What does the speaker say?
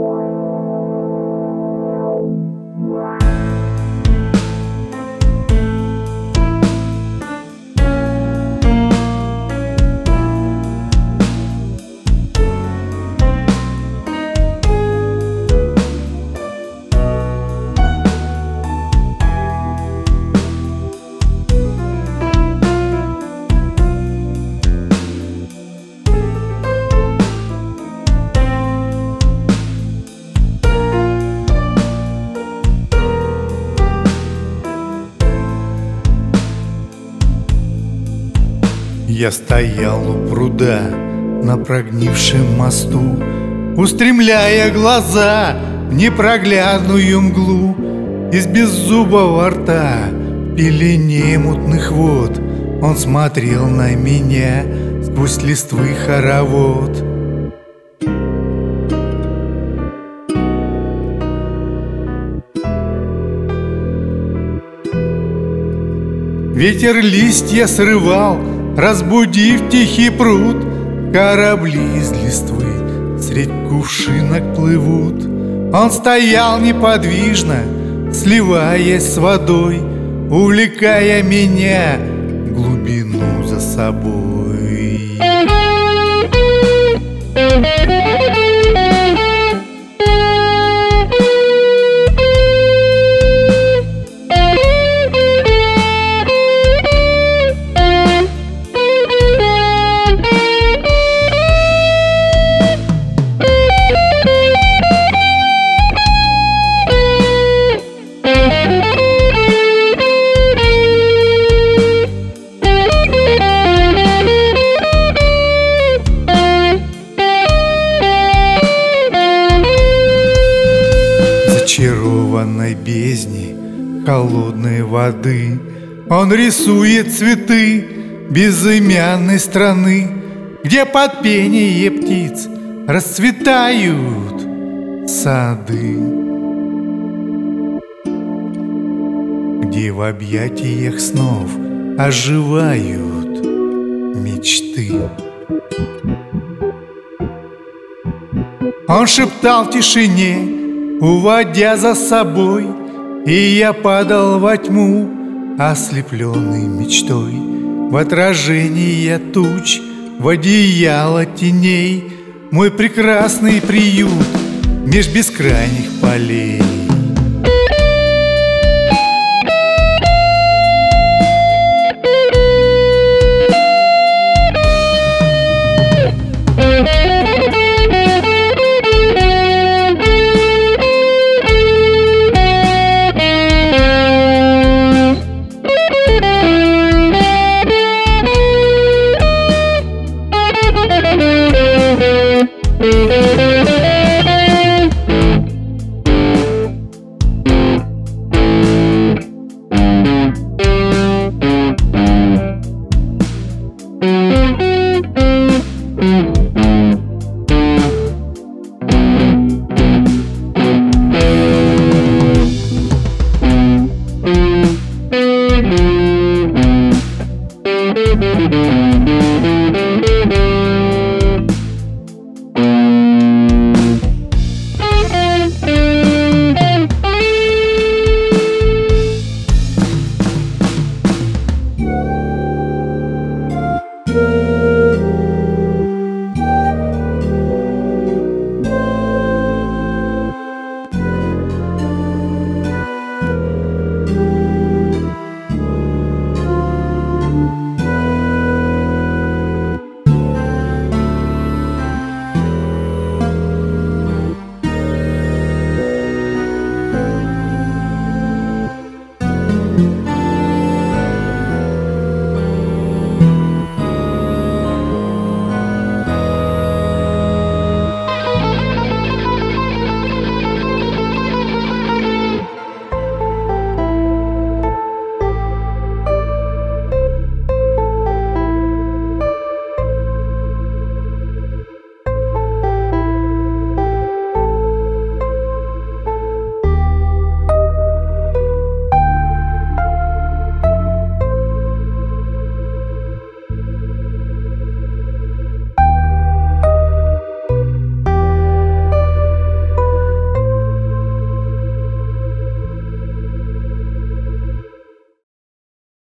Wow. Я стоял у пруда на прогнившем мосту, Устремляя глаза в непроглядную мглу. Из беззубого рта пелене мутных вод. Он смотрел на меня сквозь листвы хоровод. Ветер листья срывал Разбудив тихий пруд, корабли из листвы Средь кувшинок плывут. Он стоял неподвижно, сливаясь с водой, Увлекая меня глубину за собой. Зачарованной бездне холодной воды Он рисует цветы безымянной страны, Где под пение птиц расцветают сады. Где в объятиях снов оживают мечты. Он шептал в тишине, уводя за собой, И я падал во тьму, ослепленный мечтой, В отражение туч, в одеяло теней, Мой прекрасный приют меж бескрайних полей.